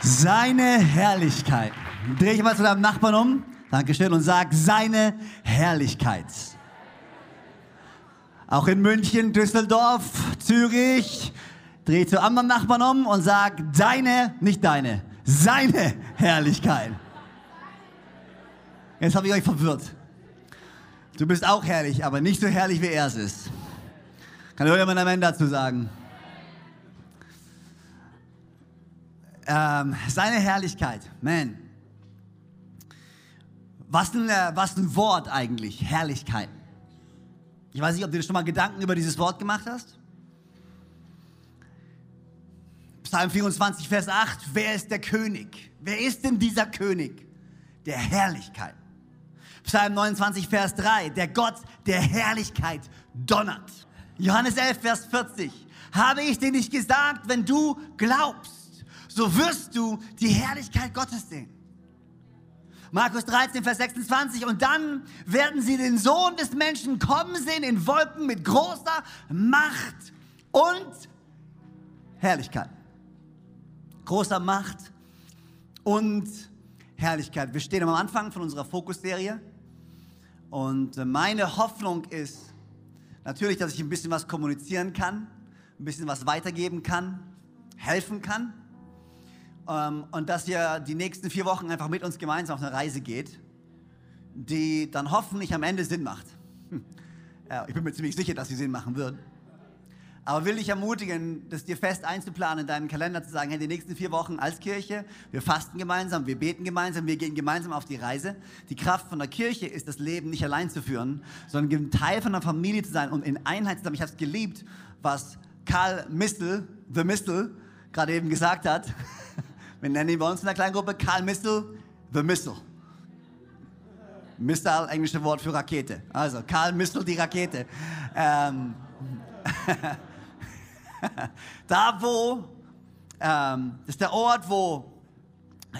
Seine Herrlichkeit. Dreh ich mal zu deinem Nachbarn um. Dankeschön. Und sag seine Herrlichkeit. Auch in München, Düsseldorf, Zürich. Dreh zu anderen Nachbarn um und sag deine, nicht deine, seine Herrlichkeit. Jetzt habe ich euch verwirrt. Du bist auch herrlich, aber nicht so herrlich, wie er es ist. Kann irgendjemand Amen dazu sagen? Ähm, seine Herrlichkeit, man. Was ein, äh, was ein Wort eigentlich, Herrlichkeit. Ich weiß nicht, ob du dir schon mal Gedanken über dieses Wort gemacht hast. Psalm 24, Vers 8, wer ist der König? Wer ist denn dieser König der Herrlichkeit? Psalm 29, Vers 3, der Gott der Herrlichkeit donnert. Johannes 11, Vers 40, habe ich dir nicht gesagt, wenn du glaubst, so wirst du die Herrlichkeit Gottes sehen. Markus 13, Vers 26. Und dann werden sie den Sohn des Menschen kommen sehen in Wolken mit großer Macht und Herrlichkeit großer Macht und Herrlichkeit. Wir stehen am Anfang von unserer Fokusserie und meine Hoffnung ist natürlich, dass ich ein bisschen was kommunizieren kann, ein bisschen was weitergeben kann, helfen kann und dass ihr die nächsten vier Wochen einfach mit uns gemeinsam auf eine Reise geht, die dann hoffentlich am Ende Sinn macht. Hm. Ja, ich bin mir ziemlich sicher, dass sie Sinn machen wird. Aber will dich ermutigen, das dir fest einzuplanen, in deinen Kalender zu sagen, hey, die nächsten vier Wochen als Kirche, wir fasten gemeinsam, wir beten gemeinsam, wir gehen gemeinsam auf die Reise. Die Kraft von der Kirche ist, das Leben nicht allein zu führen, sondern Teil von der Familie zu sein und in Einheit zu sein. Ich habe es geliebt, was Karl Mistel, The Mistel, gerade eben gesagt hat. Wir nennen ihn bei uns in der kleinen Gruppe Karl Mistel, The Missile. Missile, englische Wort für Rakete. Also, Karl Mistel, die Rakete. Ähm, da, wo, ähm, ist der Ort, wo,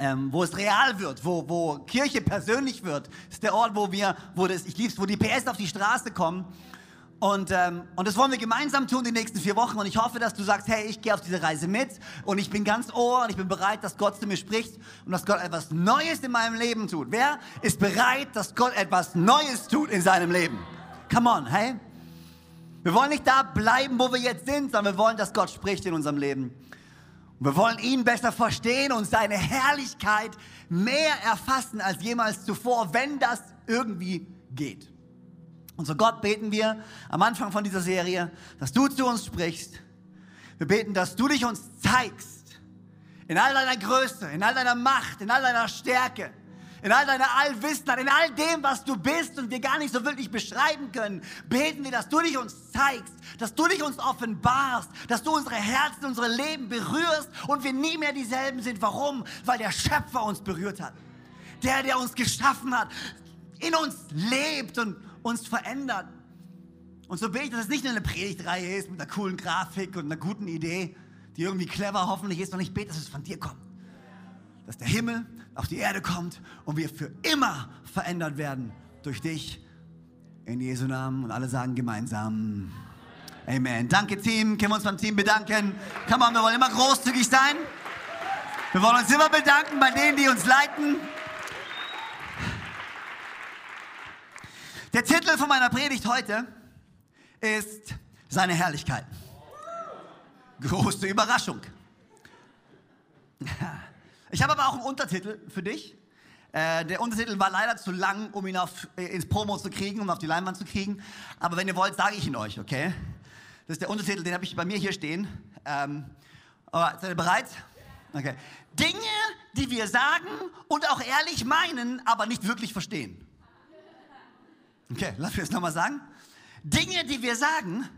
ähm, wo es real wird, wo, wo Kirche persönlich wird. Ist der Ort, wo wir, wo das, ich lieb's, wo die PS auf die Straße kommen. Und, ähm, und das wollen wir gemeinsam tun die nächsten vier Wochen. Und ich hoffe, dass du sagst, hey, ich gehe auf diese Reise mit und ich bin ganz ohr und ich bin bereit, dass Gott zu mir spricht und dass Gott etwas Neues in meinem Leben tut. Wer ist bereit, dass Gott etwas Neues tut in seinem Leben? Come on, hey? Wir wollen nicht da bleiben, wo wir jetzt sind, sondern wir wollen, dass Gott spricht in unserem Leben. Und wir wollen ihn besser verstehen und seine Herrlichkeit mehr erfassen als jemals zuvor, wenn das irgendwie geht. Und so Gott beten wir am Anfang von dieser Serie, dass du zu uns sprichst. Wir beten, dass du dich uns zeigst. In all deiner Größe, in all deiner Macht, in all deiner Stärke in all deiner Allwissenheit, in all dem, was du bist und wir gar nicht so wirklich beschreiben können, beten wir, dass du dich uns zeigst, dass du dich uns offenbarst, dass du unsere Herzen, unsere Leben berührst und wir nie mehr dieselben sind. Warum? Weil der Schöpfer uns berührt hat. Der, der uns geschaffen hat, in uns lebt und uns verändert. Und so bete ich, dass es nicht nur eine Predigtreihe ist mit einer coolen Grafik und einer guten Idee, die irgendwie clever hoffentlich ist, sondern ich bete, dass es von dir kommt. Dass der Himmel auf die Erde kommt und wir für immer verändert werden durch dich. In Jesu Namen und alle sagen gemeinsam. Amen. Danke, Team. Können wir uns beim Team bedanken? Come on, wir wollen immer großzügig sein. Wir wollen uns immer bedanken bei denen, die uns leiten. Der Titel von meiner Predigt heute ist Seine Herrlichkeit. Große Überraschung. Ich habe aber auch einen Untertitel für dich. Äh, der Untertitel war leider zu lang, um ihn auf, äh, ins Promo zu kriegen, um auf die Leinwand zu kriegen. Aber wenn ihr wollt, sage ich ihn euch, okay? Das ist der Untertitel, den habe ich bei mir hier stehen. Ähm, aber seid ihr bereit? Okay. Dinge, die wir sagen und auch ehrlich meinen, aber nicht wirklich verstehen. Okay, lass mich das nochmal sagen. Dinge, die wir sagen,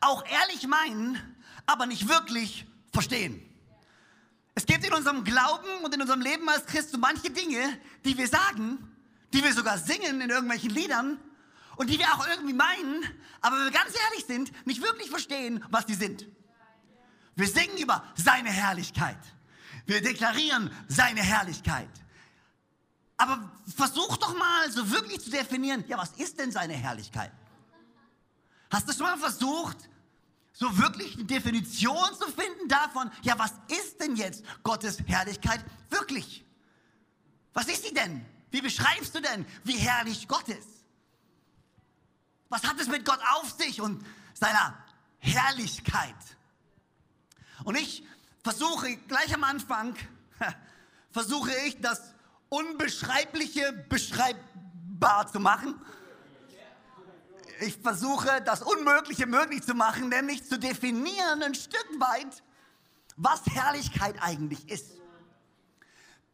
auch ehrlich meinen, aber nicht wirklich verstehen. Es gibt in unserem Glauben und in unserem Leben als Christ so manche Dinge, die wir sagen, die wir sogar singen in irgendwelchen Liedern und die wir auch irgendwie meinen, aber wenn wir ganz ehrlich sind, nicht wirklich verstehen, was die sind. Wir singen über seine Herrlichkeit. Wir deklarieren seine Herrlichkeit. Aber versuch doch mal so wirklich zu definieren, ja, was ist denn seine Herrlichkeit? Hast du schon mal versucht, so wirklich eine Definition zu finden davon, ja, was ist denn jetzt Gottes Herrlichkeit wirklich? Was ist sie denn? Wie beschreibst du denn, wie herrlich Gott ist? Was hat es mit Gott auf sich und seiner Herrlichkeit? Und ich versuche gleich am Anfang, versuche ich das Unbeschreibliche beschreibbar zu machen ich versuche das Unmögliche möglich zu machen, nämlich zu definieren ein Stück weit, was Herrlichkeit eigentlich ist.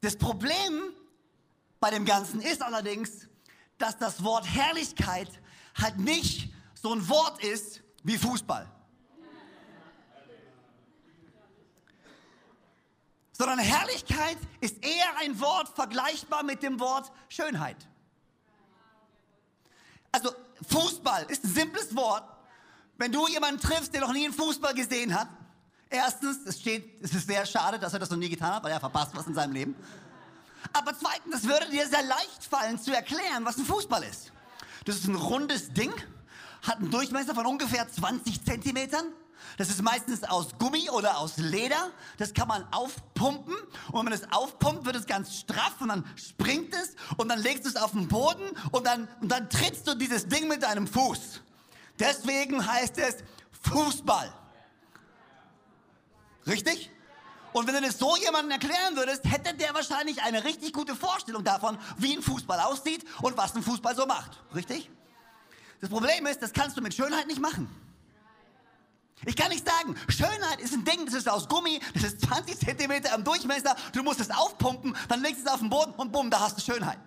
Das Problem bei dem Ganzen ist allerdings, dass das Wort Herrlichkeit halt nicht so ein Wort ist wie Fußball. Sondern Herrlichkeit ist eher ein Wort vergleichbar mit dem Wort Schönheit. Also Fußball ist ein simples Wort. Wenn du jemanden triffst, der noch nie einen Fußball gesehen hat, erstens, es, steht, es ist sehr schade, dass er das noch nie getan hat, weil er verpasst was in seinem Leben. Aber zweitens, es würde dir sehr leicht fallen zu erklären, was ein Fußball ist. Das ist ein rundes Ding, hat einen Durchmesser von ungefähr 20 Zentimetern das ist meistens aus Gummi oder aus Leder. Das kann man aufpumpen. Und wenn man es aufpumpt, wird es ganz straff und dann springt es und dann legst du es auf den Boden und dann, und dann trittst du dieses Ding mit deinem Fuß. Deswegen heißt es Fußball. Richtig? Und wenn du das so jemandem erklären würdest, hätte der wahrscheinlich eine richtig gute Vorstellung davon, wie ein Fußball aussieht und was ein Fußball so macht. Richtig? Das Problem ist, das kannst du mit Schönheit nicht machen. Ich kann nicht sagen, Schönheit ist ein Ding, das ist aus Gummi, das ist 20 Zentimeter im Durchmesser, du musst es aufpumpen, dann legst du es auf den Boden und bumm, da hast du Schönheit.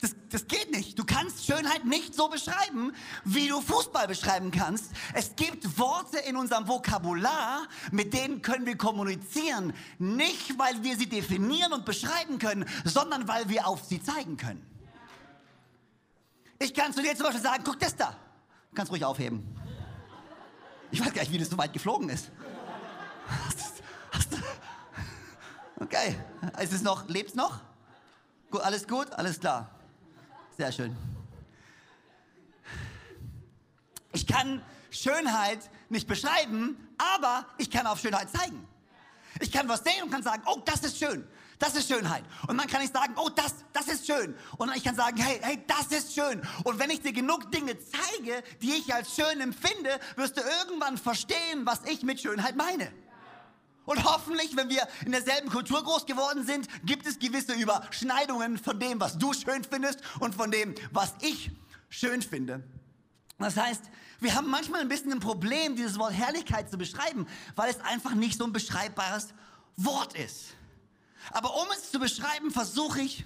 Das, das geht nicht. Du kannst Schönheit nicht so beschreiben, wie du Fußball beschreiben kannst. Es gibt Worte in unserem Vokabular, mit denen können wir kommunizieren. Nicht, weil wir sie definieren und beschreiben können, sondern weil wir auf sie zeigen können. Ich kann zu dir zum Beispiel sagen, guck das da. Du kannst ruhig aufheben. Ich weiß gar nicht, wie das so weit geflogen ist. Hast, hast, okay, ist es noch, lebt's noch? Gut, alles gut? Alles klar. Sehr schön. Ich kann Schönheit nicht beschreiben, aber ich kann auf Schönheit zeigen. Ich kann was sehen und kann sagen, oh, das ist schön. Das ist Schönheit. Und dann kann ich sagen, oh, das, das ist schön. Und ich kann sagen, hey, hey, das ist schön. Und wenn ich dir genug Dinge zeige, die ich als schön empfinde, wirst du irgendwann verstehen, was ich mit Schönheit meine. Und hoffentlich, wenn wir in derselben Kultur groß geworden sind, gibt es gewisse Überschneidungen von dem, was du schön findest und von dem, was ich schön finde. Das heißt, wir haben manchmal ein bisschen ein Problem, dieses Wort Herrlichkeit zu beschreiben, weil es einfach nicht so ein beschreibbares Wort ist. Aber um es zu beschreiben, versuche ich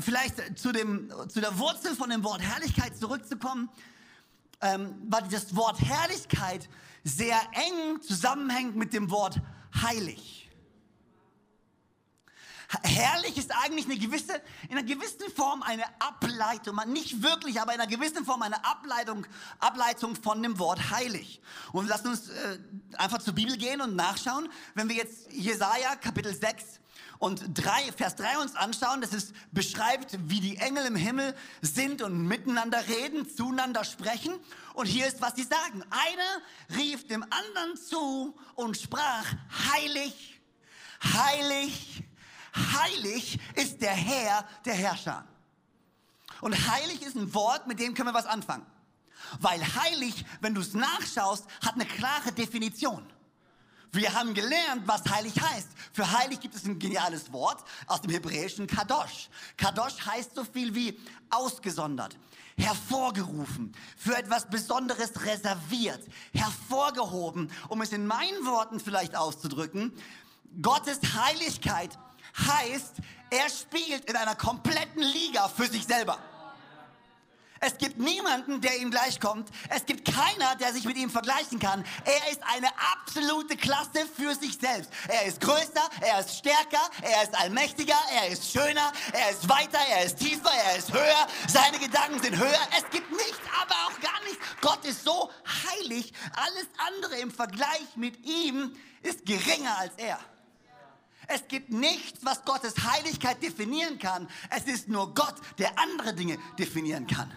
vielleicht zu, dem, zu der Wurzel von dem Wort Herrlichkeit zurückzukommen, ähm, weil das Wort Herrlichkeit sehr eng zusammenhängt mit dem Wort heilig. Herrlich ist eigentlich eine gewisse, in einer gewissen Form eine Ableitung, nicht wirklich, aber in einer gewissen Form eine Ableitung, Ableitung von dem Wort heilig. Und lassen uns äh, einfach zur Bibel gehen und nachschauen. Wenn wir jetzt Jesaja Kapitel 6 und 3, Vers 3 uns anschauen, das ist, beschreibt, wie die Engel im Himmel sind und miteinander reden, zueinander sprechen. Und hier ist, was sie sagen. Einer rief dem anderen zu und sprach, heilig, heilig, heilig ist der Herr der Herrscher. Und heilig ist ein Wort, mit dem können wir was anfangen. Weil heilig, wenn du es nachschaust, hat eine klare Definition. Wir haben gelernt, was heilig heißt. Für heilig gibt es ein geniales Wort aus dem hebräischen Kadosh. Kadosh heißt so viel wie ausgesondert, hervorgerufen, für etwas Besonderes reserviert, hervorgehoben, um es in meinen Worten vielleicht auszudrücken. Gottes Heiligkeit heißt, er spielt in einer kompletten Liga für sich selber. Es gibt niemanden, der ihm gleichkommt. Es gibt keiner, der sich mit ihm vergleichen kann. Er ist eine absolute Klasse für sich selbst. Er ist größer, er ist stärker, er ist allmächtiger, er ist schöner, er ist weiter, er ist tiefer, er ist höher. Seine Gedanken sind höher. Es gibt nichts, aber auch gar nichts. Gott ist so heilig. Alles andere im Vergleich mit ihm ist geringer als er. Es gibt nichts, was Gottes Heiligkeit definieren kann. Es ist nur Gott, der andere Dinge definieren kann.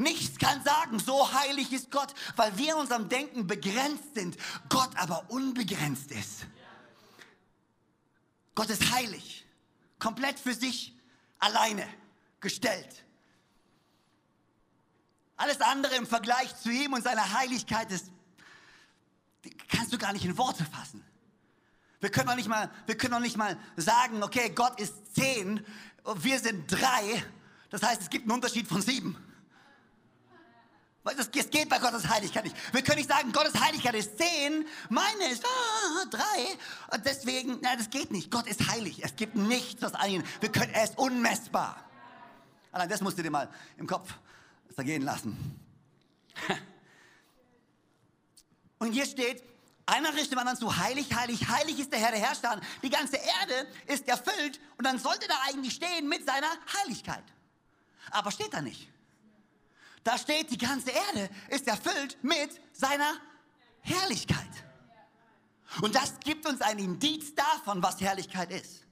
Nichts kann sagen, so heilig ist Gott, weil wir in unserem Denken begrenzt sind, Gott aber unbegrenzt ist. Gott ist heilig, komplett für sich alleine gestellt. Alles andere im Vergleich zu ihm und seiner Heiligkeit ist, kannst du gar nicht in Worte fassen. Wir können doch nicht mal, wir können doch nicht mal sagen, okay, Gott ist zehn, wir sind drei. Das heißt, es gibt einen Unterschied von sieben. Das, das geht bei Gottes Heiligkeit nicht. Wir können nicht sagen, Gottes Heiligkeit ist zehn, meine ist ah, drei. Und deswegen, na, das geht nicht. Gott ist heilig. Es gibt nichts, was einen. Wir können, er ist unmessbar. Allein das musst du dir mal im Kopf zergehen lassen. Und hier steht, einer richtet dem anderen zu, heilig, heilig, heilig ist der Herr der Herrscher. Die ganze Erde ist erfüllt und dann sollte da eigentlich stehen mit seiner Heiligkeit. Aber steht da nicht. Da steht, die ganze Erde ist erfüllt mit seiner Herrlichkeit. Und das gibt uns ein Indiz davon, was Herrlichkeit ist.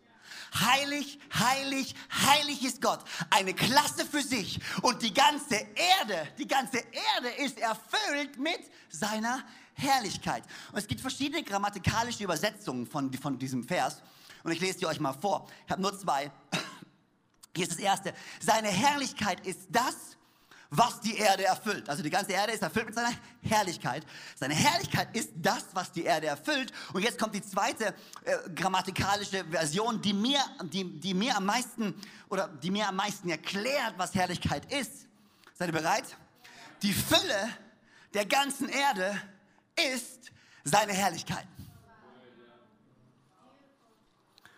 Heilig, heilig, heilig ist Gott. Eine Klasse für sich. Und die ganze Erde, die ganze Erde ist erfüllt mit seiner Herrlichkeit. Und es gibt verschiedene grammatikalische Übersetzungen von, von diesem Vers. Und ich lese die euch mal vor. Ich habe nur zwei. Hier ist das erste. Seine Herrlichkeit ist das, was die Erde erfüllt. Also die ganze Erde ist erfüllt mit seiner Herrlichkeit. Seine Herrlichkeit ist das, was die Erde erfüllt. Und jetzt kommt die zweite äh, grammatikalische Version, die mir, die, die mir am meisten oder die mir am meisten erklärt, was Herrlichkeit ist. Seid ihr bereit? Die Fülle der ganzen Erde ist seine Herrlichkeit.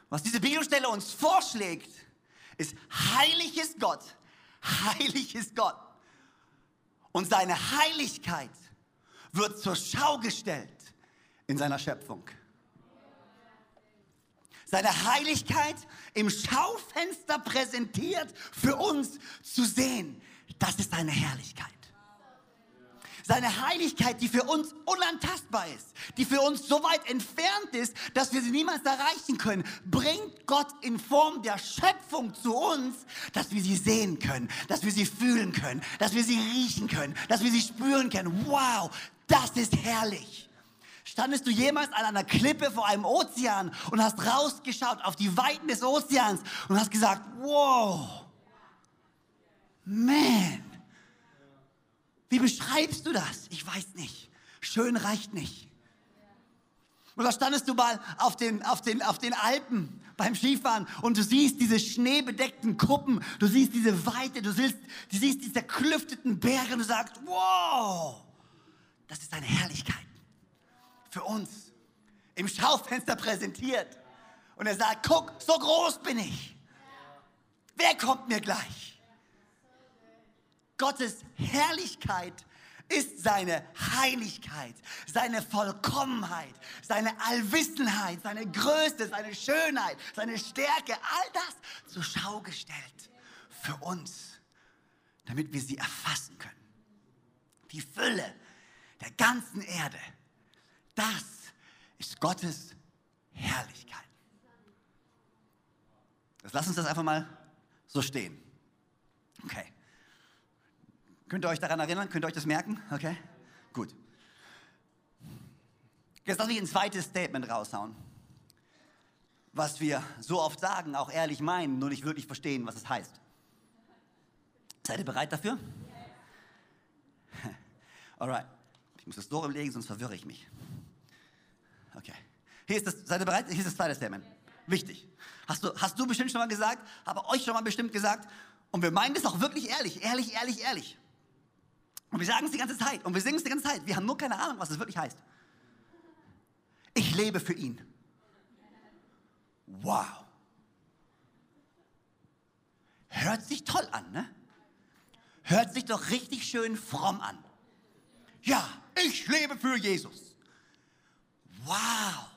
Was diese Bibelstelle uns vorschlägt, ist heilig ist Gott. Heilig ist Gott. Und seine Heiligkeit wird zur Schau gestellt in seiner Schöpfung. Seine Heiligkeit im Schaufenster präsentiert für uns zu sehen. Das ist seine Herrlichkeit. Seine Heiligkeit, die für uns unantastbar ist, die für uns so weit entfernt ist, dass wir sie niemals erreichen können, bringt Gott in Form der Schöpfung zu uns, dass wir sie sehen können, dass wir sie fühlen können, dass wir sie riechen können, dass wir sie spüren können. Wow, das ist herrlich. Standest du jemals an einer Klippe vor einem Ozean und hast rausgeschaut auf die Weiten des Ozeans und hast gesagt, wow, man, wie beschreibst du das? Ich weiß nicht. Schön reicht nicht. Oder standest du mal auf den, auf den, auf den Alpen beim Skifahren und du siehst diese schneebedeckten Kuppen, du siehst diese Weite, du siehst, du siehst diese zerklüfteten Berge und du sagst, wow, das ist eine Herrlichkeit für uns im Schaufenster präsentiert. Und er sagt, guck, so groß bin ich. Wer kommt mir gleich? Gottes Herrlichkeit ist seine Heiligkeit, seine Vollkommenheit, seine Allwissenheit, seine Größe, seine Schönheit, seine Stärke, all das zur Schau gestellt für uns, damit wir sie erfassen können. Die Fülle der ganzen Erde, das ist Gottes Herrlichkeit. Jetzt lass uns das einfach mal so stehen. Okay. Könnt ihr euch daran erinnern? Könnt ihr euch das merken? Okay? Gut. Jetzt lass mich ein zweites Statement raushauen. Was wir so oft sagen, auch ehrlich meinen, nur nicht wirklich verstehen, was es heißt. Seid ihr bereit dafür? Alright. Ich muss das so umlegen, sonst verwirre ich mich. Okay. Hier ist das, seid ihr bereit? Hier ist das zweite Statement. Wichtig. Hast du, hast du bestimmt schon mal gesagt, habe euch schon mal bestimmt gesagt. Und wir meinen das auch wirklich ehrlich, ehrlich, ehrlich, ehrlich. Und wir sagen es die ganze Zeit und wir singen es die ganze Zeit. Wir haben nur keine Ahnung, was es wirklich heißt. Ich lebe für ihn. Wow. Hört sich toll an, ne? Hört sich doch richtig schön fromm an. Ja, ich lebe für Jesus. Wow.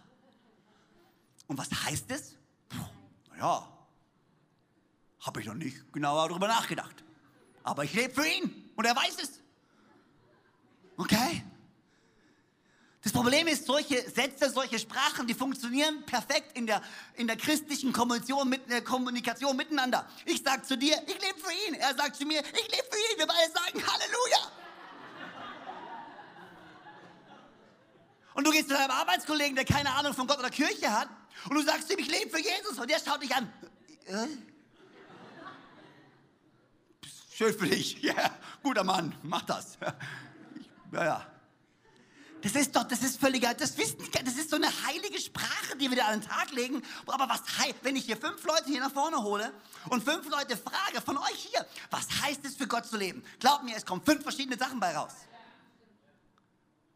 Und was heißt es? Naja, habe ich noch nicht genauer darüber nachgedacht. Aber ich lebe für ihn und er weiß es. Okay? Das Problem ist, solche Sätze, solche Sprachen, die funktionieren perfekt in der, in der christlichen Kommunikation, mit, äh, Kommunikation miteinander. Ich sage zu dir, ich lebe für ihn. Er sagt zu mir, ich lebe für ihn. Wir beide sagen Halleluja. Und du gehst zu deinem Arbeitskollegen, der keine Ahnung von Gott oder Kirche hat, und du sagst ihm, ich lebe für Jesus. Und der schaut dich an. Äh? Schön für dich. Ja, yeah. guter Mann, mach das. Ja, ja. Das ist doch, das ist völlig, das wissen das ist so eine heilige Sprache, die wir da an den Tag legen. Aber was heißt, wenn ich hier fünf Leute hier nach vorne hole und fünf Leute frage von euch hier, was heißt es für Gott zu leben? Glaubt mir, es kommen fünf verschiedene Sachen bei raus.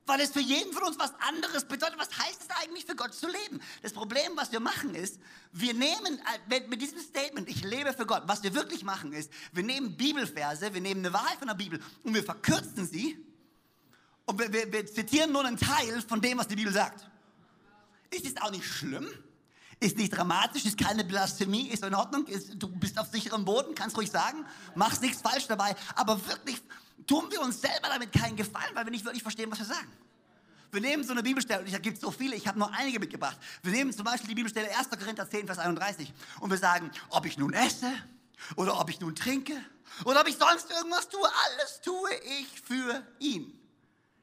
Weil es für jeden von uns was anderes bedeutet. Was heißt es eigentlich für Gott zu leben? Das Problem, was wir machen, ist, wir nehmen äh, mit diesem Statement, ich lebe für Gott, was wir wirklich machen, ist, wir nehmen Bibelverse, wir nehmen eine Wahrheit von der Bibel und wir verkürzen sie und wir, wir, wir zitieren nur einen Teil von dem, was die Bibel sagt. Ist es auch nicht schlimm? Ist nicht dramatisch, ist keine Blasphemie, ist in Ordnung, ist, du bist auf sicherem Boden, kannst ruhig sagen, machst nichts falsch dabei, aber wirklich tun wir uns selber damit keinen Gefallen, weil wir nicht wirklich verstehen, was wir sagen. Wir nehmen so eine Bibelstelle, und da gibt es so viele, ich habe nur einige mitgebracht. Wir nehmen zum Beispiel die Bibelstelle 1. Korinther 10, Vers 31 und wir sagen, ob ich nun esse oder ob ich nun trinke oder ob ich sonst irgendwas tue, alles tue ich für ihn.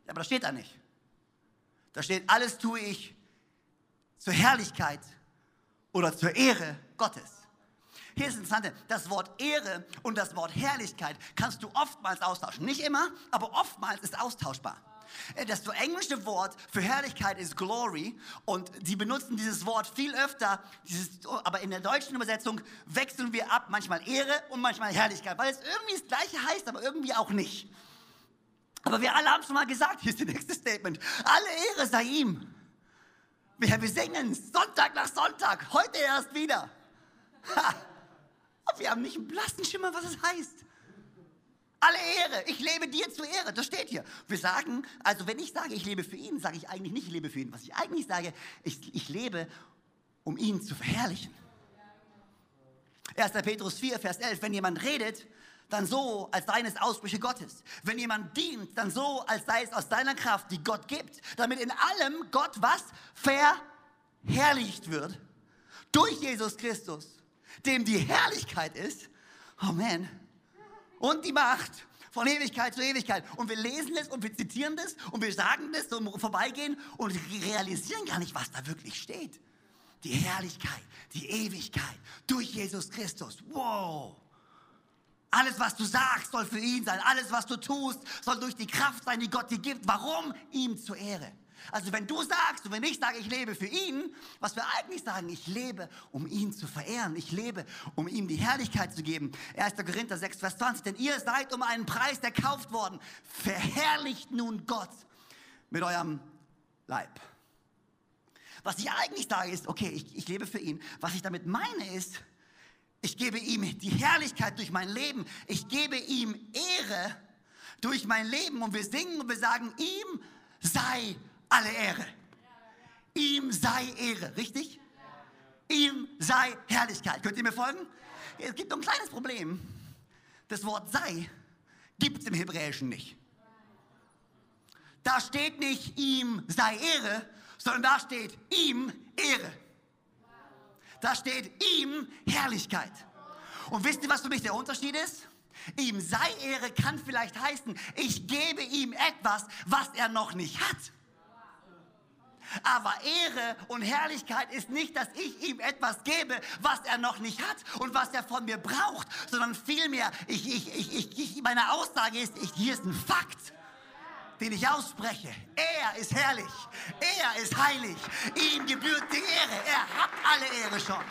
Aber das steht da nicht. Da steht, alles tue ich zur Herrlichkeit oder zur Ehre Gottes. Hier ist das Interessante, das Wort Ehre und das Wort Herrlichkeit kannst du oftmals austauschen. Nicht immer, aber oftmals ist austauschbar. Äh, das englische Wort für Herrlichkeit ist Glory und sie benutzen dieses Wort viel öfter, dieses, aber in der deutschen Übersetzung wechseln wir ab, manchmal Ehre und manchmal Herrlichkeit, weil es irgendwie das gleiche heißt, aber irgendwie auch nicht. Aber wir alle haben schon mal gesagt, hier ist das nächste Statement. Alle Ehre sei ihm. Wir, wir singen Sonntag nach Sonntag, heute erst wieder. Ha. Wir haben nicht einen blassen Schimmer, was es heißt. Alle Ehre, ich lebe dir zur Ehre, das steht hier. Wir sagen, also wenn ich sage, ich lebe für ihn, sage ich eigentlich nicht, ich lebe für ihn. Was ich eigentlich sage, ich, ich lebe, um ihn zu verherrlichen. 1. Petrus 4, Vers 11, wenn jemand redet, dann so, als seien es Aussprüche Gottes. Wenn jemand dient, dann so, als sei es aus seiner Kraft, die Gott gibt, damit in allem Gott was verherrlicht wird. Durch Jesus Christus, dem die Herrlichkeit ist, Amen, und die Macht von Ewigkeit zu Ewigkeit. Und wir lesen es und wir zitieren das und wir sagen das zum Vorbeigehen und realisieren gar nicht, was da wirklich steht. Die Herrlichkeit, die Ewigkeit durch Jesus Christus. Wow! Alles, was du sagst, soll für ihn sein. Alles, was du tust, soll durch die Kraft sein, die Gott dir gibt. Warum? Ihm zur Ehre. Also wenn du sagst und wenn ich sage, ich lebe für ihn, was wir eigentlich sagen, ich lebe, um ihn zu verehren. Ich lebe, um ihm die Herrlichkeit zu geben. 1. Korinther 6, Vers 20. Denn ihr seid um einen Preis erkauft worden. Verherrlicht nun Gott mit eurem Leib. Was ich eigentlich sage ist, okay, ich, ich lebe für ihn. Was ich damit meine ist, ich gebe ihm die Herrlichkeit durch mein Leben. Ich gebe ihm Ehre durch mein Leben. Und wir singen und wir sagen, ihm sei alle Ehre. Ihm sei Ehre, richtig? Ihm sei Herrlichkeit. Könnt ihr mir folgen? Es gibt ein kleines Problem. Das Wort sei gibt es im Hebräischen nicht. Da steht nicht ihm sei Ehre, sondern da steht ihm Ehre. Da steht ihm Herrlichkeit. Und wisst ihr, was für mich der Unterschied ist? Ihm sei Ehre kann vielleicht heißen, ich gebe ihm etwas, was er noch nicht hat. Aber Ehre und Herrlichkeit ist nicht, dass ich ihm etwas gebe, was er noch nicht hat und was er von mir braucht, sondern vielmehr, ich, ich, ich, ich, meine Aussage ist, hier ist ein Fakt den ich ausspreche. Er ist herrlich. Er ist heilig. Ihm gebührt die Ehre. Er hat alle Ehre schon.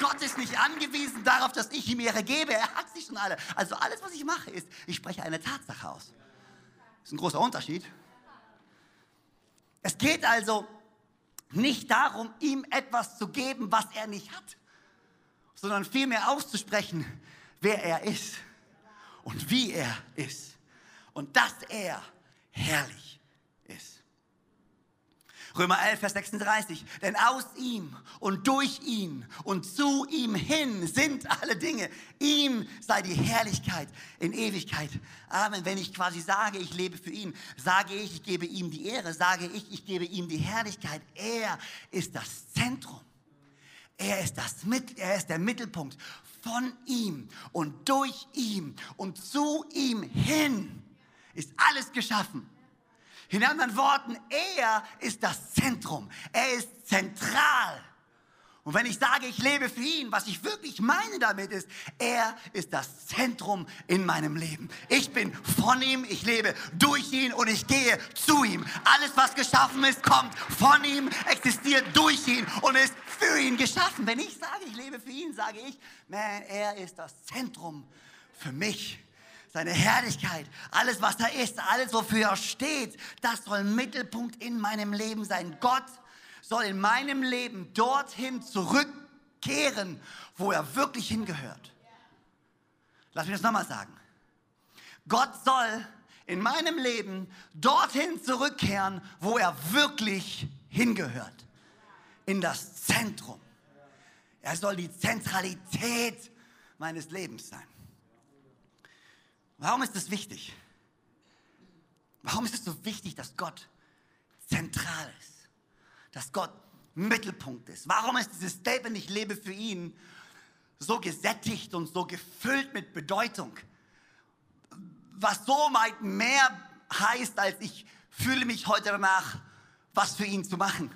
Gott ist nicht angewiesen darauf, dass ich ihm Ehre gebe. Er hat sie schon alle. Also alles, was ich mache, ist, ich spreche eine Tatsache aus. Das ist ein großer Unterschied. Es geht also nicht darum, ihm etwas zu geben, was er nicht hat, sondern vielmehr auszusprechen, wer er ist und wie er ist und dass er herrlich ist. Römer 11, Vers 36. Denn aus ihm und durch ihn und zu ihm hin sind alle Dinge. Ihm sei die Herrlichkeit in Ewigkeit. Amen. Wenn ich quasi sage, ich lebe für ihn, sage ich, ich gebe ihm die Ehre, sage ich, ich gebe ihm die Herrlichkeit. Er ist das Zentrum. Er ist, das, er ist der Mittelpunkt von ihm und durch ihm und zu ihm hin ist alles geschaffen. In anderen Worten, er ist das Zentrum. Er ist zentral. Und wenn ich sage, ich lebe für ihn, was ich wirklich meine damit ist, er ist das Zentrum in meinem Leben. Ich bin von ihm, ich lebe durch ihn und ich gehe zu ihm. Alles, was geschaffen ist, kommt von ihm, existiert durch ihn und ist für ihn geschaffen. Wenn ich sage, ich lebe für ihn, sage ich, man, er ist das Zentrum für mich. Seine Herrlichkeit, alles, was da ist, alles, wofür er steht, das soll Mittelpunkt in meinem Leben sein. Gott soll in meinem Leben dorthin zurückkehren, wo er wirklich hingehört. Lass mich das nochmal sagen. Gott soll in meinem Leben dorthin zurückkehren, wo er wirklich hingehört. In das Zentrum. Er soll die Zentralität meines Lebens sein. Warum ist das wichtig? Warum ist es so wichtig, dass Gott zentral ist? dass Gott Mittelpunkt ist. Warum ist dieses Statement, ich lebe für ihn, so gesättigt und so gefüllt mit Bedeutung? Was so weit mehr heißt, als ich fühle mich heute danach, was für ihn zu machen.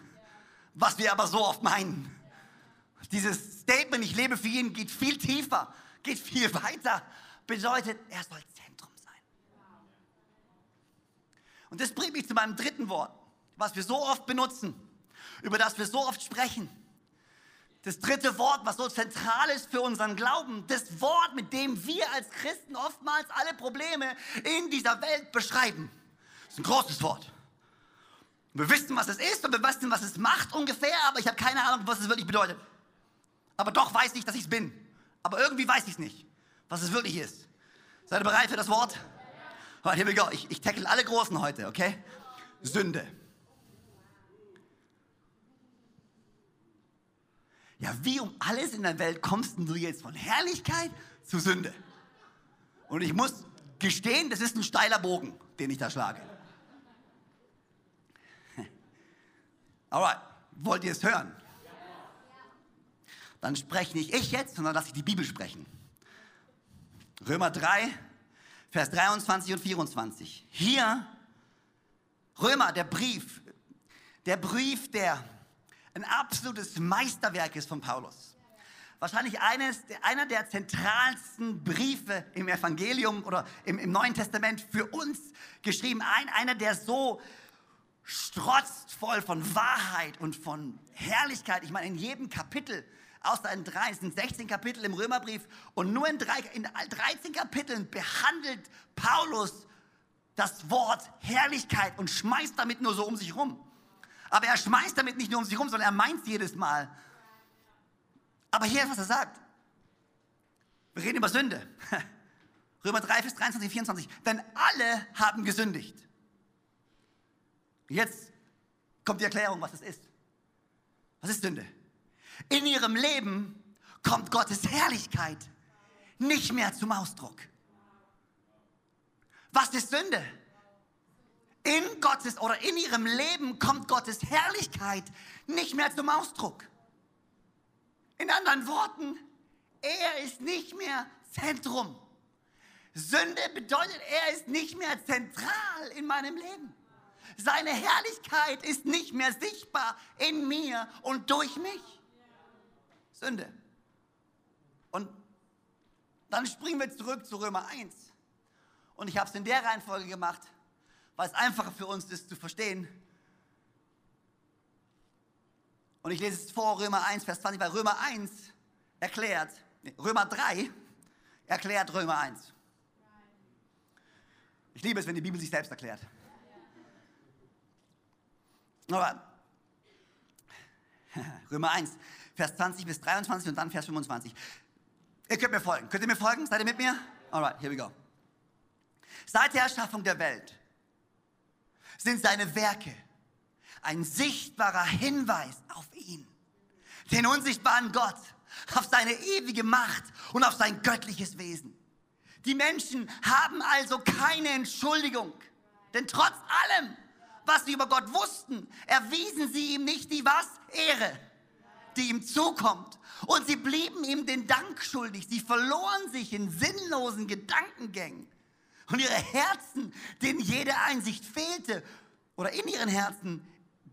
Was wir aber so oft meinen. Dieses Statement, ich lebe für ihn, geht viel tiefer, geht viel weiter, bedeutet, er soll Zentrum sein. Und das bringt mich zu meinem dritten Wort, was wir so oft benutzen über das wir so oft sprechen. Das dritte Wort, was so zentral ist für unseren Glauben, das Wort, mit dem wir als Christen oftmals alle Probleme in dieser Welt beschreiben. Das ist ein großes Wort. Wir wissen, was es ist und wir wissen, was es macht ungefähr, aber ich habe keine Ahnung, was es wirklich bedeutet. Aber doch weiß ich, dass ich es bin. Aber irgendwie weiß ich es nicht, was es wirklich ist. Seid ihr bereit für das Wort? Right, here we go. Ich, ich tackle alle Großen heute, okay? Sünde. ja, wie um alles in der Welt kommst du jetzt von Herrlichkeit zu Sünde? Und ich muss gestehen, das ist ein steiler Bogen, den ich da schlage. Alright, wollt ihr es hören? Dann spreche nicht ich jetzt, sondern lasse ich die Bibel sprechen. Römer 3, Vers 23 und 24. Hier, Römer, der Brief, der Brief, der ein absolutes Meisterwerk ist von Paulus. Wahrscheinlich eines, einer der zentralsten Briefe im Evangelium oder im, im Neuen Testament für uns geschrieben. Ein, einer, der so strotzt voll von Wahrheit und von Herrlichkeit. Ich meine, in jedem Kapitel, außer in drei, es sind 16 Kapitel im Römerbrief und nur in, drei, in 13 Kapiteln behandelt Paulus das Wort Herrlichkeit und schmeißt damit nur so um sich rum. Aber er schmeißt damit nicht nur um sich rum, sondern er meint es jedes Mal. Aber hier ist, was er sagt. Wir reden über Sünde. Römer 3, Vers 23, 24. Denn alle haben gesündigt. Jetzt kommt die Erklärung, was es ist. Was ist Sünde? In ihrem Leben kommt Gottes Herrlichkeit nicht mehr zum Ausdruck. Was ist Sünde? in Gottes oder in ihrem Leben kommt Gottes Herrlichkeit nicht mehr zum Ausdruck. In anderen Worten, er ist nicht mehr Zentrum. Sünde bedeutet, er ist nicht mehr zentral in meinem Leben. Seine Herrlichkeit ist nicht mehr sichtbar in mir und durch mich. Sünde. Und dann springen wir zurück zu Römer 1. Und ich habe es in der Reihenfolge gemacht weil es einfacher für uns ist zu verstehen. Und ich lese es vor, Römer 1, Vers 20, weil Römer 1 erklärt, Römer 3 erklärt Römer 1. Ich liebe es, wenn die Bibel sich selbst erklärt. Aber Römer 1, Vers 20 bis 23 und dann Vers 25. Ihr könnt mir folgen. Könnt ihr mir folgen? Seid ihr mit mir? Alright, here we go. Seit der Erschaffung der Welt sind seine Werke ein sichtbarer Hinweis auf ihn, den unsichtbaren Gott, auf seine ewige Macht und auf sein göttliches Wesen. Die Menschen haben also keine Entschuldigung, denn trotz allem, was sie über Gott wussten, erwiesen sie ihm nicht die was? Ehre, die ihm zukommt. Und sie blieben ihm den Dank schuldig. Sie verloren sich in sinnlosen Gedankengängen. Und ihre Herzen, denen jede Einsicht fehlte, oder in ihren Herzen,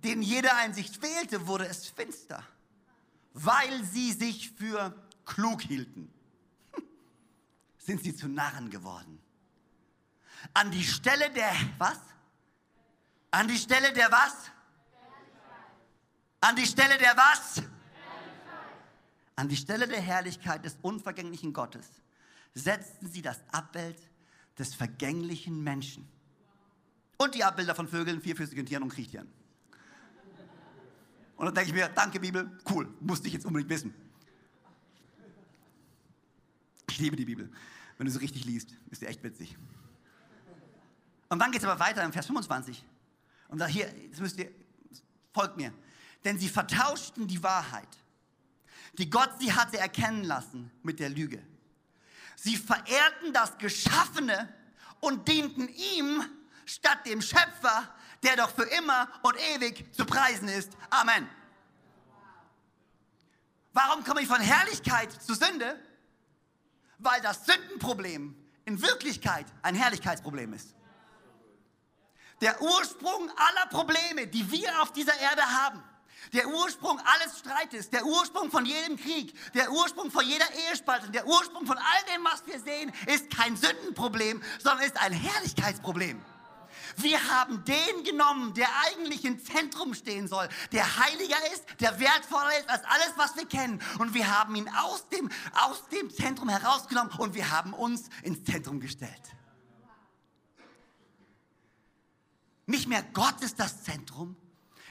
denen jede Einsicht fehlte, wurde es finster, weil sie sich für klug hielten. Sind sie zu Narren geworden. An die Stelle der, was? An die Stelle der was? An die Stelle der was? An die Stelle der Herrlichkeit des unvergänglichen Gottes setzten sie das Abbild des vergänglichen Menschen. Und die Abbilder von Vögeln, vierfüßigen Tieren und Kriechtieren. Und dann denke ich mir, danke Bibel, cool, musste ich jetzt unbedingt wissen. Ich liebe die Bibel. Wenn du sie richtig liest, ist sie echt witzig. Und dann geht es aber weiter im Vers 25. Und da hier, jetzt müsst ihr, folgt mir. Denn sie vertauschten die Wahrheit, die Gott sie hatte erkennen lassen, mit der Lüge. Sie verehrten das Geschaffene und dienten ihm statt dem Schöpfer, der doch für immer und ewig zu preisen ist. Amen. Warum komme ich von Herrlichkeit zu Sünde? Weil das Sündenproblem in Wirklichkeit ein Herrlichkeitsproblem ist. Der Ursprung aller Probleme, die wir auf dieser Erde haben, der Ursprung alles Streites, der Ursprung von jedem Krieg, der Ursprung von jeder Ehespaltung, der Ursprung von all dem, was wir sehen, ist kein Sündenproblem, sondern ist ein Herrlichkeitsproblem. Wir haben den genommen, der eigentlich im Zentrum stehen soll, der heiliger ist, der wertvoller ist als alles, was wir kennen. Und wir haben ihn aus dem, aus dem Zentrum herausgenommen und wir haben uns ins Zentrum gestellt. Nicht mehr Gott ist das Zentrum,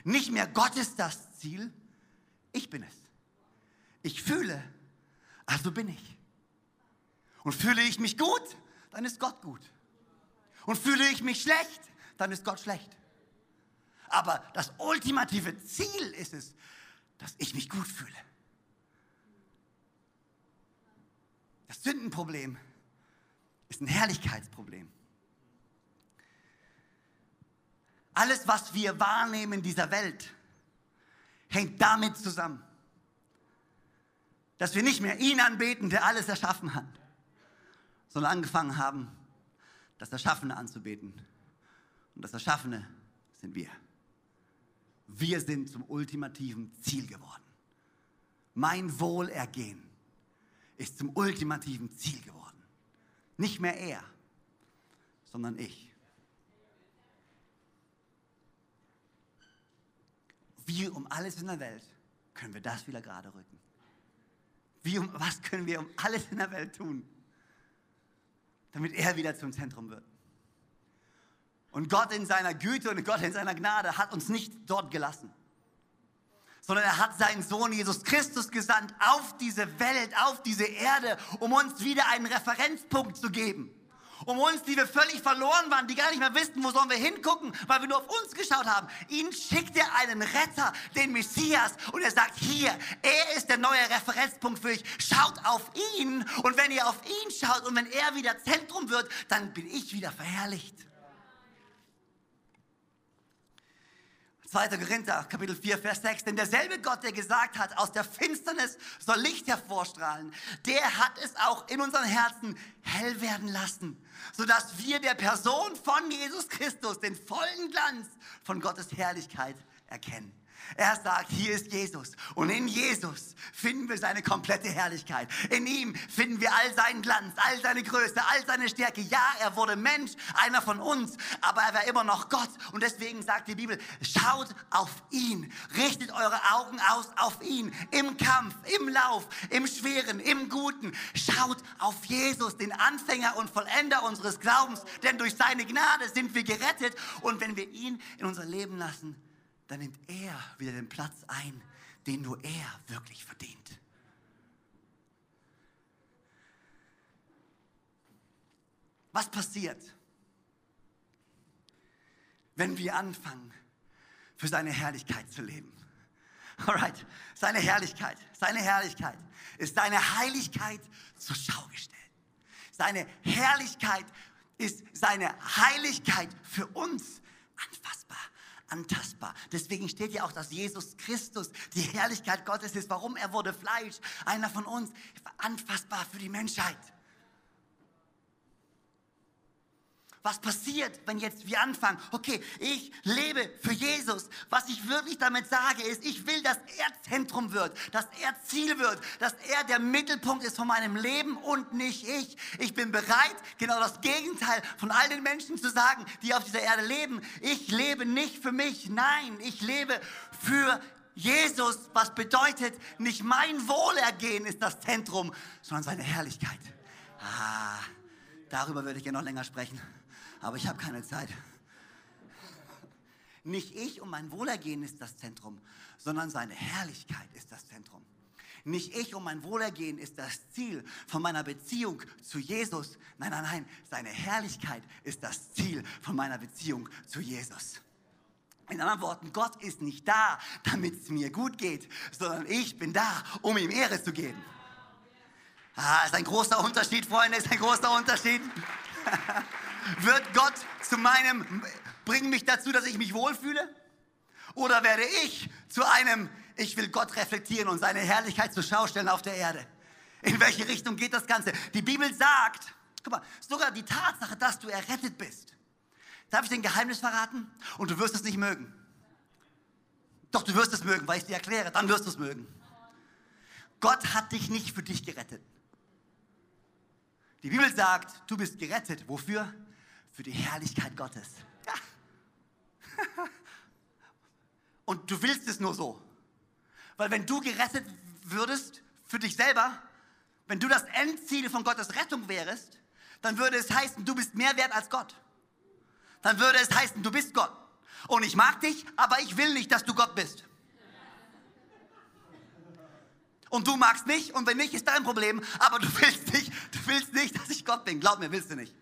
nicht mehr Gott ist das Ziel, ich bin es. Ich fühle, also bin ich. Und fühle ich mich gut, dann ist Gott gut. Und fühle ich mich schlecht, dann ist Gott schlecht. Aber das ultimative Ziel ist es, dass ich mich gut fühle. Das Sündenproblem ist ein Herrlichkeitsproblem. Alles, was wir wahrnehmen in dieser Welt, hängt damit zusammen, dass wir nicht mehr ihn anbeten, der alles erschaffen hat, sondern angefangen haben, das Erschaffene anzubeten. Und das Erschaffene sind wir. Wir sind zum ultimativen Ziel geworden. Mein Wohlergehen ist zum ultimativen Ziel geworden. Nicht mehr er, sondern ich. Wie um alles in der Welt können wir das wieder gerade rücken? Wie um, was können wir um alles in der Welt tun, damit er wieder zum Zentrum wird? Und Gott in seiner Güte und Gott in seiner Gnade hat uns nicht dort gelassen, sondern er hat seinen Sohn Jesus Christus gesandt auf diese Welt, auf diese Erde, um uns wieder einen Referenzpunkt zu geben um uns, die wir völlig verloren waren, die gar nicht mehr wissen, wo sollen wir hingucken, weil wir nur auf uns geschaut haben. Ihn schickt er einen Retter, den Messias, und er sagt, hier, er ist der neue Referenzpunkt für euch. Schaut auf ihn, und wenn ihr auf ihn schaut und wenn er wieder Zentrum wird, dann bin ich wieder verherrlicht. 2. Korinther, Kapitel 4, Vers 6. Denn derselbe Gott, der gesagt hat, aus der Finsternis soll Licht hervorstrahlen, der hat es auch in unseren Herzen hell werden lassen, sodass wir der Person von Jesus Christus den vollen Glanz von Gottes Herrlichkeit erkennen. Er sagt, hier ist Jesus. Und in Jesus finden wir seine komplette Herrlichkeit. In ihm finden wir all seinen Glanz, all seine Größe, all seine Stärke. Ja, er wurde Mensch, einer von uns, aber er war immer noch Gott. Und deswegen sagt die Bibel, schaut auf ihn. Richtet eure Augen aus auf ihn. Im Kampf, im Lauf, im Schweren, im Guten. Schaut auf Jesus, den Anfänger und Vollender unseres Glaubens. Denn durch seine Gnade sind wir gerettet. Und wenn wir ihn in unser Leben lassen, dann nimmt er wieder den Platz ein, den nur er wirklich verdient. Was passiert, wenn wir anfangen, für seine Herrlichkeit zu leben. Alright, seine Herrlichkeit, seine Herrlichkeit ist seine Heiligkeit zur Schau gestellt. Seine Herrlichkeit ist seine Heiligkeit für uns anfassbar, antastbar. Deswegen steht ja auch, dass Jesus Christus die Herrlichkeit Gottes ist. Warum? Er wurde Fleisch, einer von uns, anfassbar für die Menschheit. Was passiert, wenn jetzt wir anfangen? Okay, ich lebe für Jesus. Was ich wirklich damit sage, ist, ich will, dass er Zentrum wird, dass er Ziel wird, dass er der Mittelpunkt ist von meinem Leben und nicht ich. Ich bin bereit, genau das Gegenteil von all den Menschen zu sagen, die auf dieser Erde leben. Ich lebe nicht für mich, nein, ich lebe für Jesus, was bedeutet, nicht mein Wohlergehen ist das Zentrum, sondern seine Herrlichkeit. Ah, darüber würde ich gerne noch länger sprechen aber ich habe keine Zeit. Nicht ich und mein Wohlergehen ist das Zentrum, sondern seine Herrlichkeit ist das Zentrum. Nicht ich und mein Wohlergehen ist das Ziel von meiner Beziehung zu Jesus. Nein, nein, nein, seine Herrlichkeit ist das Ziel von meiner Beziehung zu Jesus. In anderen Worten, Gott ist nicht da, damit es mir gut geht, sondern ich bin da, um ihm Ehre zu geben. Ah, ist ein großer Unterschied, Freunde, ist ein großer Unterschied. Wird Gott zu meinem, bringen mich dazu, dass ich mich wohlfühle? Oder werde ich zu einem, ich will Gott reflektieren und seine Herrlichkeit zur Schau stellen auf der Erde? In welche Richtung geht das Ganze? Die Bibel sagt, guck mal, sogar die Tatsache, dass du errettet bist. Darf ich dir ein Geheimnis verraten? Und du wirst es nicht mögen. Doch du wirst es mögen, weil ich dir erkläre, dann wirst du es mögen. Gott hat dich nicht für dich gerettet. Die Bibel sagt, du bist gerettet. Wofür? Für die Herrlichkeit Gottes. Und du willst es nur so. Weil wenn du gerettet würdest für dich selber, wenn du das Endziel von Gottes Rettung wärst, dann würde es heißen, du bist mehr wert als Gott. Dann würde es heißen, du bist Gott. Und ich mag dich, aber ich will nicht, dass du Gott bist. Und du magst mich und wenn nicht, ist dein Problem, aber du willst nicht, du willst nicht, dass ich Gott bin. Glaub mir, willst du nicht.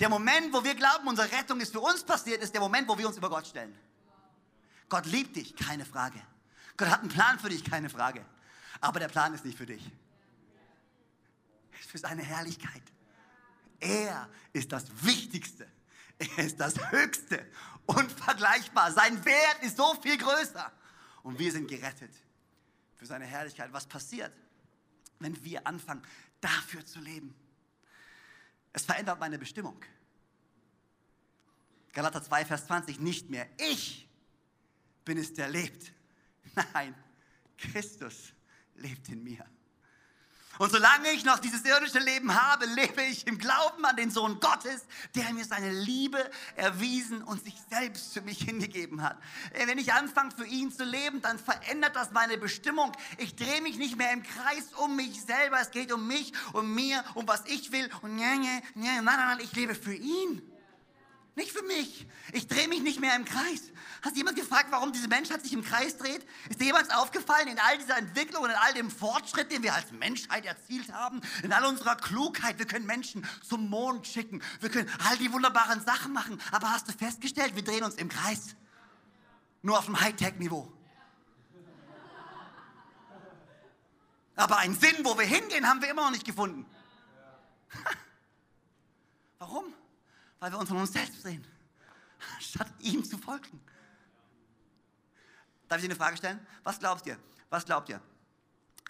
Der Moment, wo wir glauben, unsere Rettung ist für uns passiert, ist der Moment, wo wir uns über Gott stellen. Gott liebt dich, keine Frage. Gott hat einen Plan für dich, keine Frage. Aber der Plan ist nicht für dich. Es ist für seine Herrlichkeit. Er ist das Wichtigste. Er ist das Höchste. Unvergleichbar. Sein Wert ist so viel größer. Und wir sind gerettet für seine Herrlichkeit. Was passiert, wenn wir anfangen, dafür zu leben? Es verändert meine Bestimmung. Galater 2, Vers 20, nicht mehr ich bin es, der lebt. Nein, Christus lebt in mir. Und solange ich noch dieses irdische Leben habe, lebe ich im Glauben an den Sohn Gottes, der mir seine Liebe erwiesen und sich selbst für mich hingegeben hat. Wenn ich anfange, für ihn zu leben, dann verändert das meine Bestimmung. Ich drehe mich nicht mehr im Kreis um mich selber. Es geht um mich, um mir, um was ich will. Und nein, nein, nein, nein, ich lebe für ihn. Nicht für mich. Ich drehe mich nicht mehr im Kreis. Hast jemand gefragt, warum diese Menschheit sich im Kreis dreht? Ist dir jemals aufgefallen in all dieser Entwicklung und in all dem Fortschritt, den wir als Menschheit erzielt haben? In all unserer Klugheit. Wir können Menschen zum Mond schicken. Wir können all die wunderbaren Sachen machen. Aber hast du festgestellt, wir drehen uns im Kreis. Nur auf dem Hightech-Niveau. Aber einen Sinn, wo wir hingehen, haben wir immer noch nicht gefunden. Warum? Weil wir uns von uns selbst sehen, statt ihm zu folgen. Darf ich dir eine Frage stellen? Was glaubst ihr? Was glaubt ihr?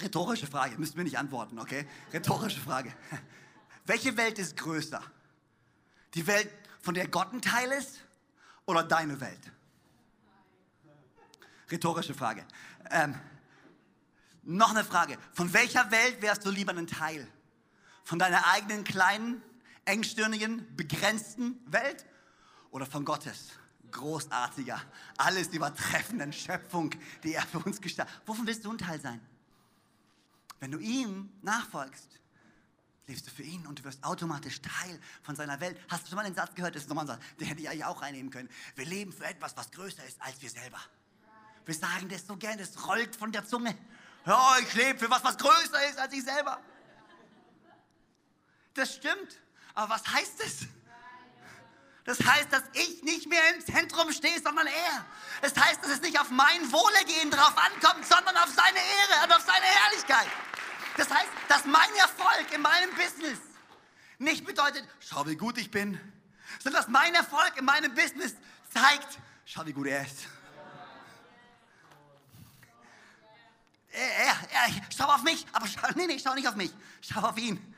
Rhetorische Frage, müsst mir nicht antworten, okay? Rhetorische Frage. Welche Welt ist größer? Die Welt, von der Gott ein Teil ist oder deine Welt? Rhetorische Frage. Ähm, noch eine Frage. Von welcher Welt wärst du lieber ein Teil? Von deiner eigenen kleinen engstirnigen, begrenzten Welt oder von Gottes großartiger, alles übertreffenden Schöpfung, die er für uns gestaltet. Wovon willst du ein Teil sein? Wenn du ihm nachfolgst, lebst du für ihn und du wirst automatisch Teil von seiner Welt. Hast du schon mal den Satz gehört? Das ist nochmal ein Satz, den hätte ich eigentlich auch reinnehmen können. Wir leben für etwas, was größer ist als wir selber. Wir sagen das so gern, das rollt von der Zunge. Ja, ich lebe für was, was größer ist als ich selber. Das stimmt. Aber was heißt es? Das heißt, dass ich nicht mehr im Zentrum stehe, sondern er. Das heißt, dass es nicht auf mein Wohlergehen drauf ankommt, sondern auf seine Ehre und auf seine Herrlichkeit. Das heißt, dass mein Erfolg in meinem Business nicht bedeutet, schau wie gut ich bin, sondern dass mein Erfolg in meinem Business zeigt, schau wie gut er ist. Er, er, er, schau auf mich, aber schau, nee, nee, schau nicht auf mich, schau auf ihn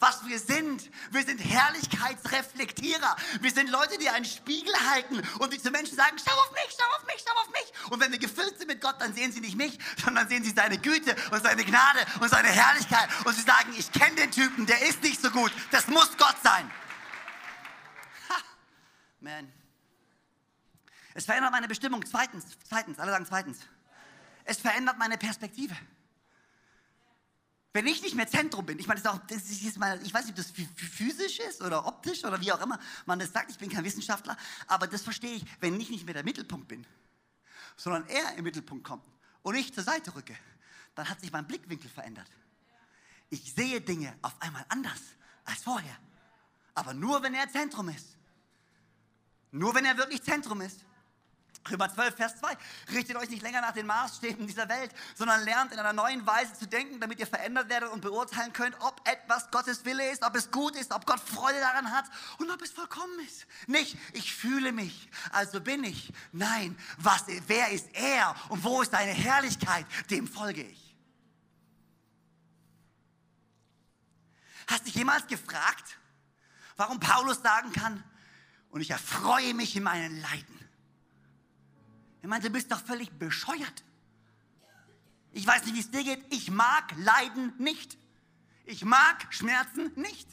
was wir sind. Wir sind Herrlichkeitsreflektierer. Wir sind Leute, die einen Spiegel halten und die zu Menschen sagen, schau auf mich, schau auf mich, schau auf mich. Und wenn wir gefüllt sind mit Gott, dann sehen sie nicht mich, sondern sehen sie seine Güte und seine Gnade und seine Herrlichkeit. Und sie sagen, ich kenne den Typen, der ist nicht so gut. Das muss Gott sein. Ha, man. Es verändert meine Bestimmung. Zweitens, zweitens, alle sagen zweitens. Es verändert meine Perspektive. Wenn ich nicht mehr Zentrum bin, ich meine, das ist auch, das ist mal, ich weiß nicht, ob das physisch ist oder optisch oder wie auch immer man das sagt, ich bin kein Wissenschaftler, aber das verstehe ich, wenn ich nicht mehr der Mittelpunkt bin, sondern er im Mittelpunkt kommt und ich zur Seite rücke, dann hat sich mein Blickwinkel verändert. Ich sehe Dinge auf einmal anders als vorher, aber nur wenn er Zentrum ist. Nur wenn er wirklich Zentrum ist. Römer 12, Vers 2. Richtet euch nicht länger nach den Maßstäben dieser Welt, sondern lernt in einer neuen Weise zu denken, damit ihr verändert werdet und beurteilen könnt, ob etwas Gottes Wille ist, ob es gut ist, ob Gott Freude daran hat und ob es vollkommen ist. Nicht, ich fühle mich, also bin ich. Nein, was, wer ist er und wo ist deine Herrlichkeit? Dem folge ich. Hast dich jemals gefragt, warum Paulus sagen kann, und ich erfreue mich in meinen Leiden? Er meinte, du bist doch völlig bescheuert. Ich weiß nicht, wie es dir geht. Ich mag Leiden nicht. Ich mag Schmerzen nicht.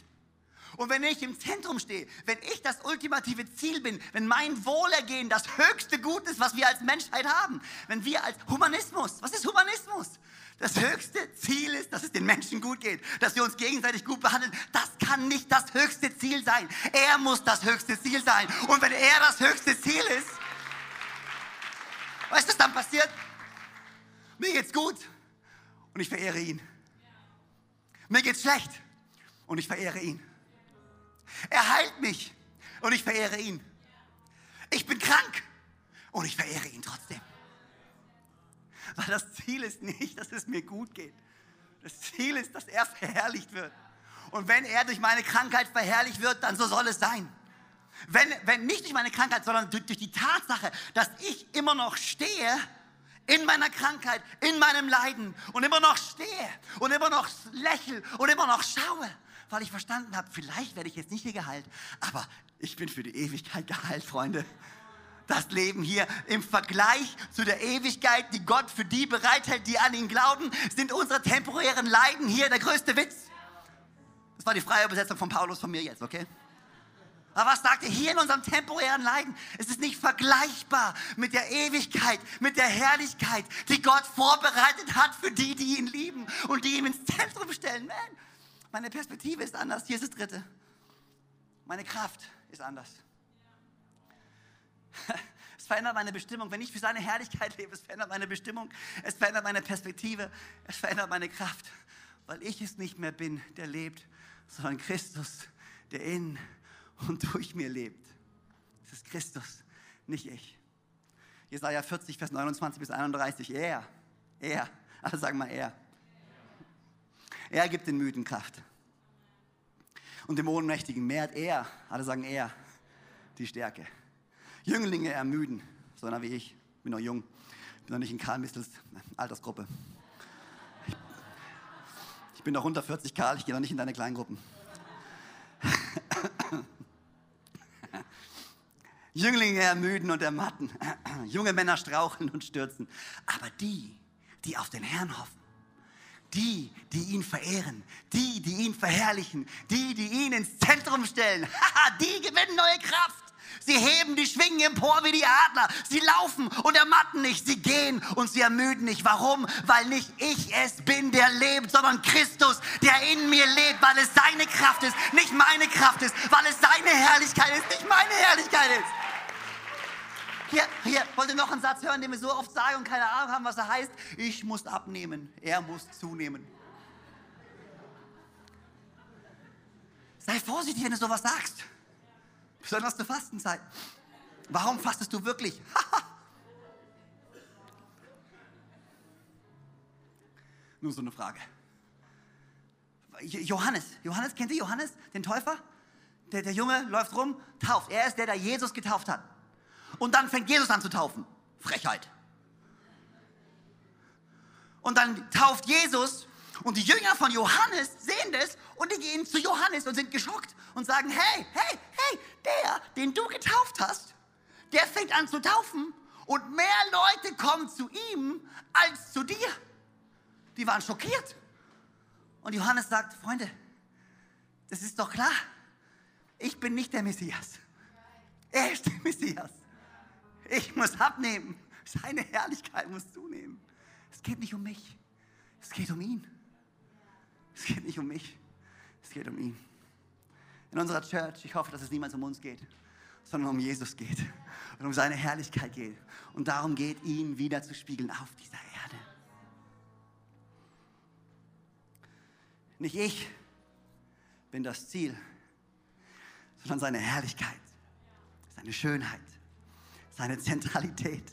Und wenn ich im Zentrum stehe, wenn ich das ultimative Ziel bin, wenn mein Wohlergehen das höchste Gut ist, was wir als Menschheit haben, wenn wir als Humanismus, was ist Humanismus? Das höchste Ziel ist, dass es den Menschen gut geht, dass wir uns gegenseitig gut behandeln. Das kann nicht das höchste Ziel sein. Er muss das höchste Ziel sein. Und wenn er das höchste Ziel ist, Weißt du, was dann passiert? Mir geht's gut und ich verehre ihn. Mir geht's schlecht und ich verehre ihn. Er heilt mich und ich verehre ihn. Ich bin krank und ich verehre ihn trotzdem. Weil das Ziel ist nicht, dass es mir gut geht. Das Ziel ist, dass er verherrlicht wird. Und wenn er durch meine Krankheit verherrlicht wird, dann so soll es sein. Wenn, wenn nicht durch meine Krankheit, sondern durch, durch die Tatsache, dass ich immer noch stehe in meiner Krankheit, in meinem Leiden und immer noch stehe und immer noch lächle und immer noch schaue, weil ich verstanden habe, vielleicht werde ich jetzt nicht hier geheilt, aber ich bin für die Ewigkeit geheilt, Freunde. Das Leben hier im Vergleich zu der Ewigkeit, die Gott für die bereithält, die an ihn glauben, sind unsere temporären Leiden hier der größte Witz. Das war die freie Übersetzung von Paulus von mir jetzt, okay? Aber was sagt er hier in unserem temporären Leiden? Es ist nicht vergleichbar mit der Ewigkeit, mit der Herrlichkeit, die Gott vorbereitet hat für die, die ihn lieben und die ihm ins Zentrum stellen. Man, meine Perspektive ist anders. Hier ist das Dritte. Meine Kraft ist anders. Es verändert meine Bestimmung. Wenn ich für seine Herrlichkeit lebe, es verändert meine Bestimmung. Es verändert meine Perspektive. Es verändert meine Kraft. Weil ich es nicht mehr bin, der lebt, sondern Christus, der in und durch mir lebt. Das ist Christus, nicht ich. Jesaja 40, Vers 29 bis 31. Er, er, alle sagen mal er. Er gibt den Müden Kraft. Und dem Ohnmächtigen mehrt er, alle sagen er, die Stärke. Jünglinge ermüden, so einer wie ich, bin noch jung, bin noch nicht in Karl Mistels Altersgruppe. Ich bin noch unter 40 Karl, ich gehe noch nicht in deine Kleingruppen. Jünglinge ermüden und ermatten, junge Männer straucheln und stürzen. Aber die, die auf den Herrn hoffen, die, die ihn verehren, die, die ihn verherrlichen, die, die ihn ins Zentrum stellen, die gewinnen neue Kraft. Sie heben die Schwingen empor wie die Adler. Sie laufen und ermatten nicht. Sie gehen und sie ermüden nicht. Warum? Weil nicht ich es bin, der lebt, sondern Christus, der in mir lebt, weil es seine Kraft ist, nicht meine Kraft ist, weil es seine Herrlichkeit ist, nicht meine Herrlichkeit ist. Hier, hier, wollt ihr noch einen Satz hören, den wir so oft sagen und keine Ahnung haben, was er heißt? Ich muss abnehmen, er muss zunehmen. Sei vorsichtig, wenn du sowas sagst. Besonders zur Fastenzeit. Warum fastest du wirklich? Nur so eine Frage. Johannes, Johannes, kennt ihr Johannes, den Täufer? Der, der Junge läuft rum, tauft. Er ist der, der Jesus getauft hat. Und dann fängt Jesus an zu taufen. Frechheit. Und dann tauft Jesus und die Jünger von Johannes sehen das und die gehen zu Johannes und sind geschockt und sagen, hey, hey, hey, der, den du getauft hast, der fängt an zu taufen und mehr Leute kommen zu ihm als zu dir. Die waren schockiert. Und Johannes sagt, Freunde, das ist doch klar. Ich bin nicht der Messias. Er ist der Messias. Ich muss abnehmen. Seine Herrlichkeit muss zunehmen. Es geht nicht um mich. Es geht um ihn. Es geht nicht um mich. Es geht um ihn. In unserer Church, ich hoffe, dass es niemals um uns geht, sondern um Jesus geht und um seine Herrlichkeit geht. Und darum geht, ihn wieder zu spiegeln auf dieser Erde. Nicht ich bin das Ziel, sondern seine Herrlichkeit, seine Schönheit, seine Zentralität.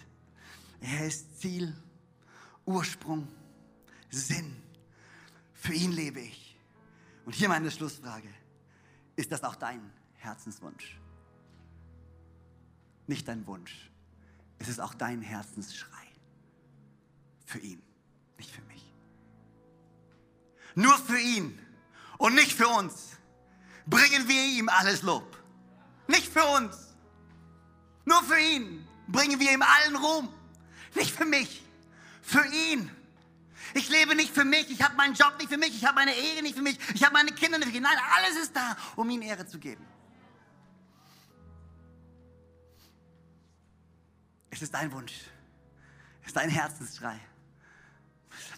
Er ist Ziel, Ursprung, Sinn. Für ihn lebe ich. Und hier meine Schlussfrage. Ist das auch dein Herzenswunsch? Nicht dein Wunsch. Es ist auch dein Herzensschrei. Für ihn, nicht für mich. Nur für ihn und nicht für uns bringen wir ihm alles Lob. Nicht für uns. Nur für ihn bringen wir ihm allen Ruhm. Nicht für mich. Für ihn. Ich lebe nicht für mich, ich habe meinen Job nicht für mich, ich habe meine Ehe nicht für mich, ich habe meine Kinder nicht für mich. Nein, alles ist da, um ihm Ehre zu geben. Es ist dein Wunsch. Es ist dein Herzensschrei.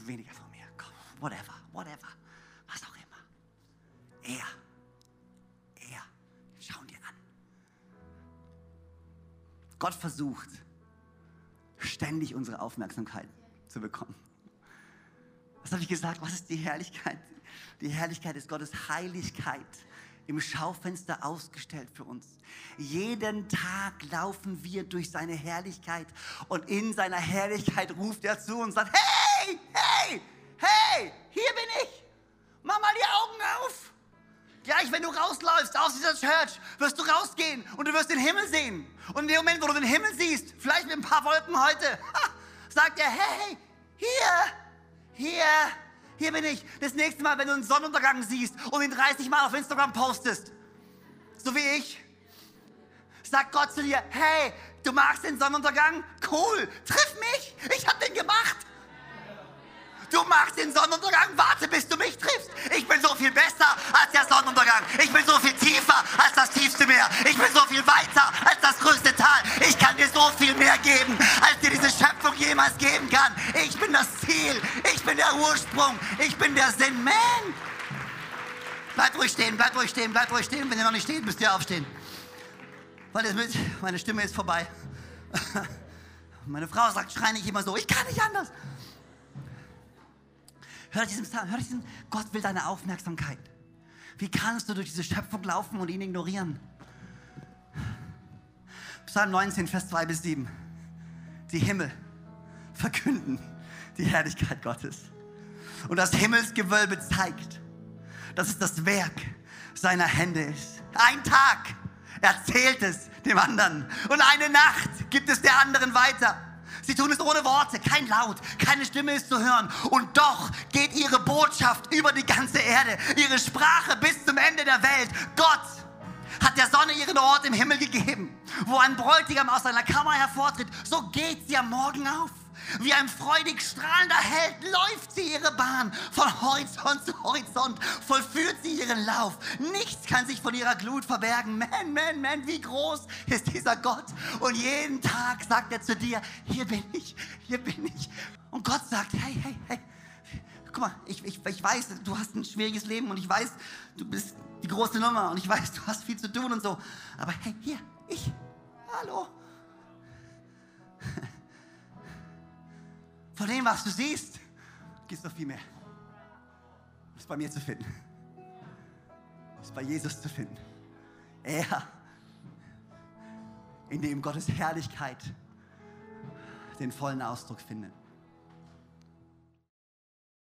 Weniger von mir. Whatever, whatever. Was auch immer. Er. Er. Gott versucht, ständig unsere Aufmerksamkeit zu bekommen. Was habe ich gesagt? Was ist die Herrlichkeit? Die Herrlichkeit ist Gottes Heiligkeit im Schaufenster ausgestellt für uns. Jeden Tag laufen wir durch seine Herrlichkeit und in seiner Herrlichkeit ruft er zu und sagt, hey, hey, hey, hier bin ich. Gleich, wenn du rausläufst aus dieser Church, wirst du rausgehen und du wirst den Himmel sehen. Und in dem Moment, wo du den Himmel siehst, vielleicht mit ein paar Wolken heute, ha, sagt er, hey, hier, hier, hier bin ich. Das nächste Mal, wenn du einen Sonnenuntergang siehst und ihn 30 Mal auf Instagram postest, so wie ich, sagt Gott zu dir, hey, du magst den Sonnenuntergang? Cool, triff mich, ich hab den gemacht. Du magst den Sonnenuntergang, warte, bis du mich triffst. Ich bin so viel besser als der Sonnenuntergang. Ich bin so viel tiefer als das tiefste Meer. Ich bin so viel weiter als das größte Tal. Ich kann dir so viel mehr geben, als dir diese Schöpfung jemals geben kann. Ich bin das Ziel. Ich bin der Ursprung. Ich bin der Sinn. Man! Bleibt ruhig stehen, bleibt ruhig stehen, bleibt ruhig stehen. Wenn ihr noch nicht steht, müsst ihr aufstehen. Weil mit, meine Stimme ist vorbei. Meine Frau sagt, schrei nicht immer so. Ich kann nicht anders. Hör diesen Psalm, hör diesen, Gott will deine Aufmerksamkeit. Wie kannst du durch diese Schöpfung laufen und ihn ignorieren? Psalm 19, Vers 2 bis 7. Die Himmel verkünden die Herrlichkeit Gottes. Und das Himmelsgewölbe zeigt, dass es das Werk seiner Hände ist. Ein Tag erzählt es dem anderen und eine Nacht gibt es der anderen weiter. Sie tun es ohne Worte, kein Laut, keine Stimme ist zu hören. Und doch geht ihre Botschaft über die ganze Erde, ihre Sprache bis zum Ende der Welt. Gott hat der Sonne ihren Ort im Himmel gegeben, wo ein Bräutigam aus seiner Kammer hervortritt. So geht sie am Morgen auf. Wie ein freudig strahlender Held läuft sie ihre Bahn. Von Horizont zu Horizont vollführt sie ihren Lauf. Nichts kann sich von ihrer Glut verbergen. Man, man, man, wie groß ist dieser Gott. Und jeden Tag sagt er zu dir, hier bin ich, hier bin ich. Und Gott sagt, hey, hey, hey, guck mal, ich, ich, ich weiß, du hast ein schwieriges Leben und ich weiß, du bist die große Nummer und ich weiß, du hast viel zu tun und so. Aber hey, hier, ich, hallo. Von dem, was du siehst, gibt es noch viel mehr. Ist bei mir zu finden. Ist bei Jesus zu finden. Er in dem Gottes Herrlichkeit den vollen Ausdruck findet.